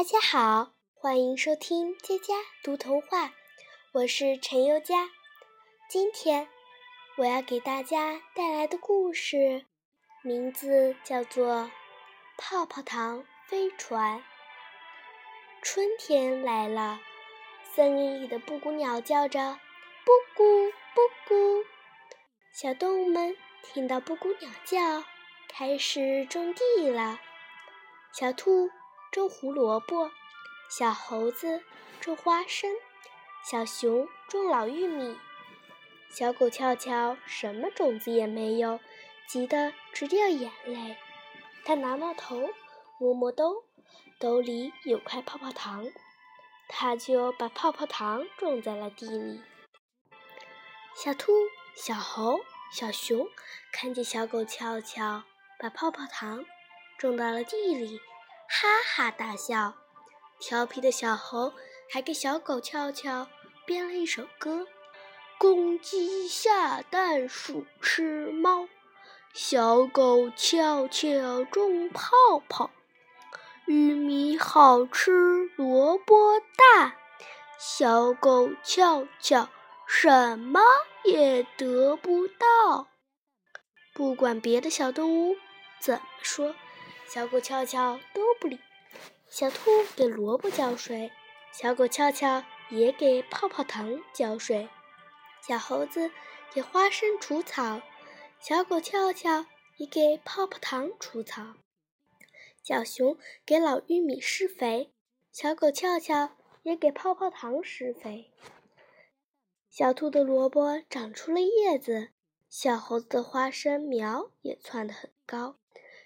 大家好，欢迎收听佳佳读童话，我是陈优佳。今天我要给大家带来的故事，名字叫做《泡泡糖飞船》。春天来了，森林里的布谷鸟叫着“布谷布谷”，小动物们听到布谷鸟叫，开始种地了。小兔。种胡萝卜，小猴子种花生，小熊种老玉米，小狗俏俏什么种子也没有，急得直掉眼泪。它挠挠头，摸摸兜，兜里有块泡泡糖，它就把泡泡糖种在了地里。小兔、小猴、小熊看见小狗俏俏把泡泡糖种到了地里。哈哈大笑，调皮的小猴还给小狗俏俏编了一首歌：公鸡下蛋，鼠吃猫，小狗俏俏种泡泡，玉米好吃，萝卜大，小狗俏俏什么也得不到。不管别的小动物怎么说。小狗翘翘都不理，小兔给萝卜浇水，小狗翘翘也给泡泡糖浇水，小猴子给花生除草，小狗翘翘也给泡泡糖除草，小熊给老玉米施肥，小狗翘翘也给泡泡糖施肥，小兔的萝卜长出了叶子，小猴子的花生苗也窜得很高。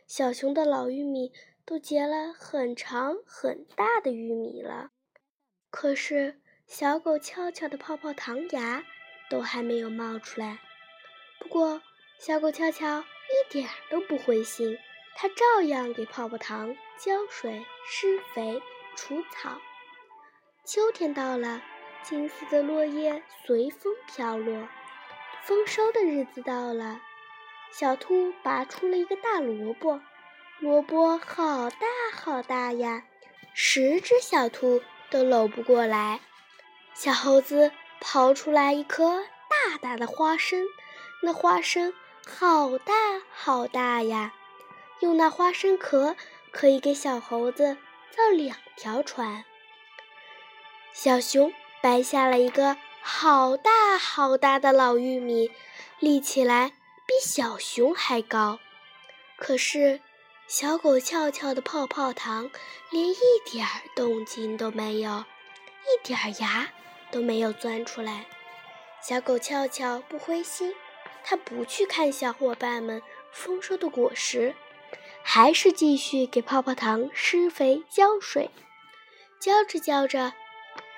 小熊的老玉米都结了很长很大的玉米了，可是小狗俏俏的泡泡糖芽都还没有冒出来。不过，小狗俏俏一点都不灰心，它照样给泡泡糖浇水、施肥、除草。秋天到了，金丝的落叶随风飘落，丰收的日子到了。小兔拔出了一个大萝卜，萝卜好大好大呀，十只小兔都搂不过来。小猴子刨出来一颗大大的花生，那花生好大好大呀，用那花生壳可以给小猴子造两条船。小熊掰下了一个好大好大的老玉米，立起来。比小熊还高，可是小狗俏俏的泡泡糖连一点儿动静都没有，一点儿芽都没有钻出来。小狗俏俏不灰心，它不去看小伙伴们丰收的果实，还是继续给泡泡糖施肥浇水。浇着浇着，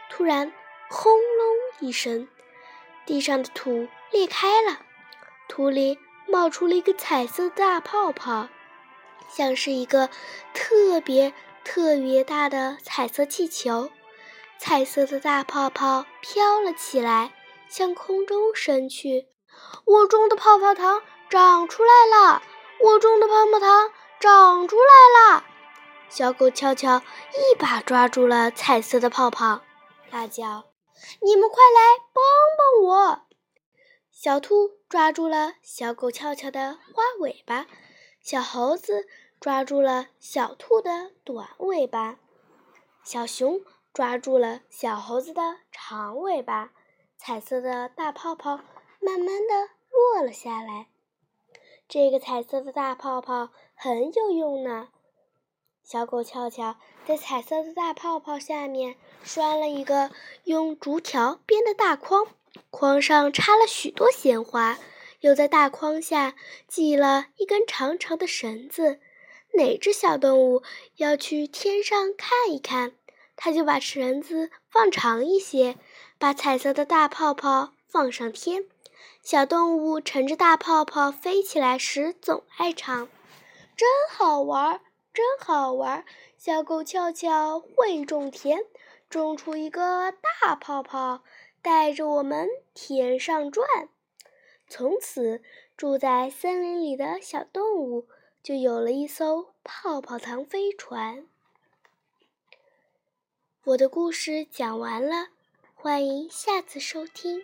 突然轰隆一声，地上的土裂开了。土里冒出了一个彩色大泡泡，像是一个特别特别大的彩色气球。彩色的大泡泡飘了起来，向空中升去。我种的泡泡糖长出来了！我种的泡泡糖长出来了！小狗悄悄一把抓住了彩色的泡泡，大叫：“你们快来帮帮我！”小兔抓住了小狗翘翘的花尾巴，小猴子抓住了小兔的短尾巴，小熊抓住了小猴子的长尾巴。彩色的大泡泡慢慢的落了下来。这个彩色的大泡泡很有用呢。小狗翘翘在彩色的大泡泡下面拴了一个用竹条编的大筐。筐上插了许多鲜花，又在大筐下系了一根长长的绳子。哪只小动物要去天上看一看，它就把绳子放长一些，把彩色的大泡泡放上天。小动物乘着大泡泡飞起来时，总爱唱：“真好玩，真好玩！小狗翘翘会种田，种出一个大泡泡。”带着我们天上转，从此住在森林里的小动物就有了一艘泡泡糖飞船。我的故事讲完了，欢迎下次收听。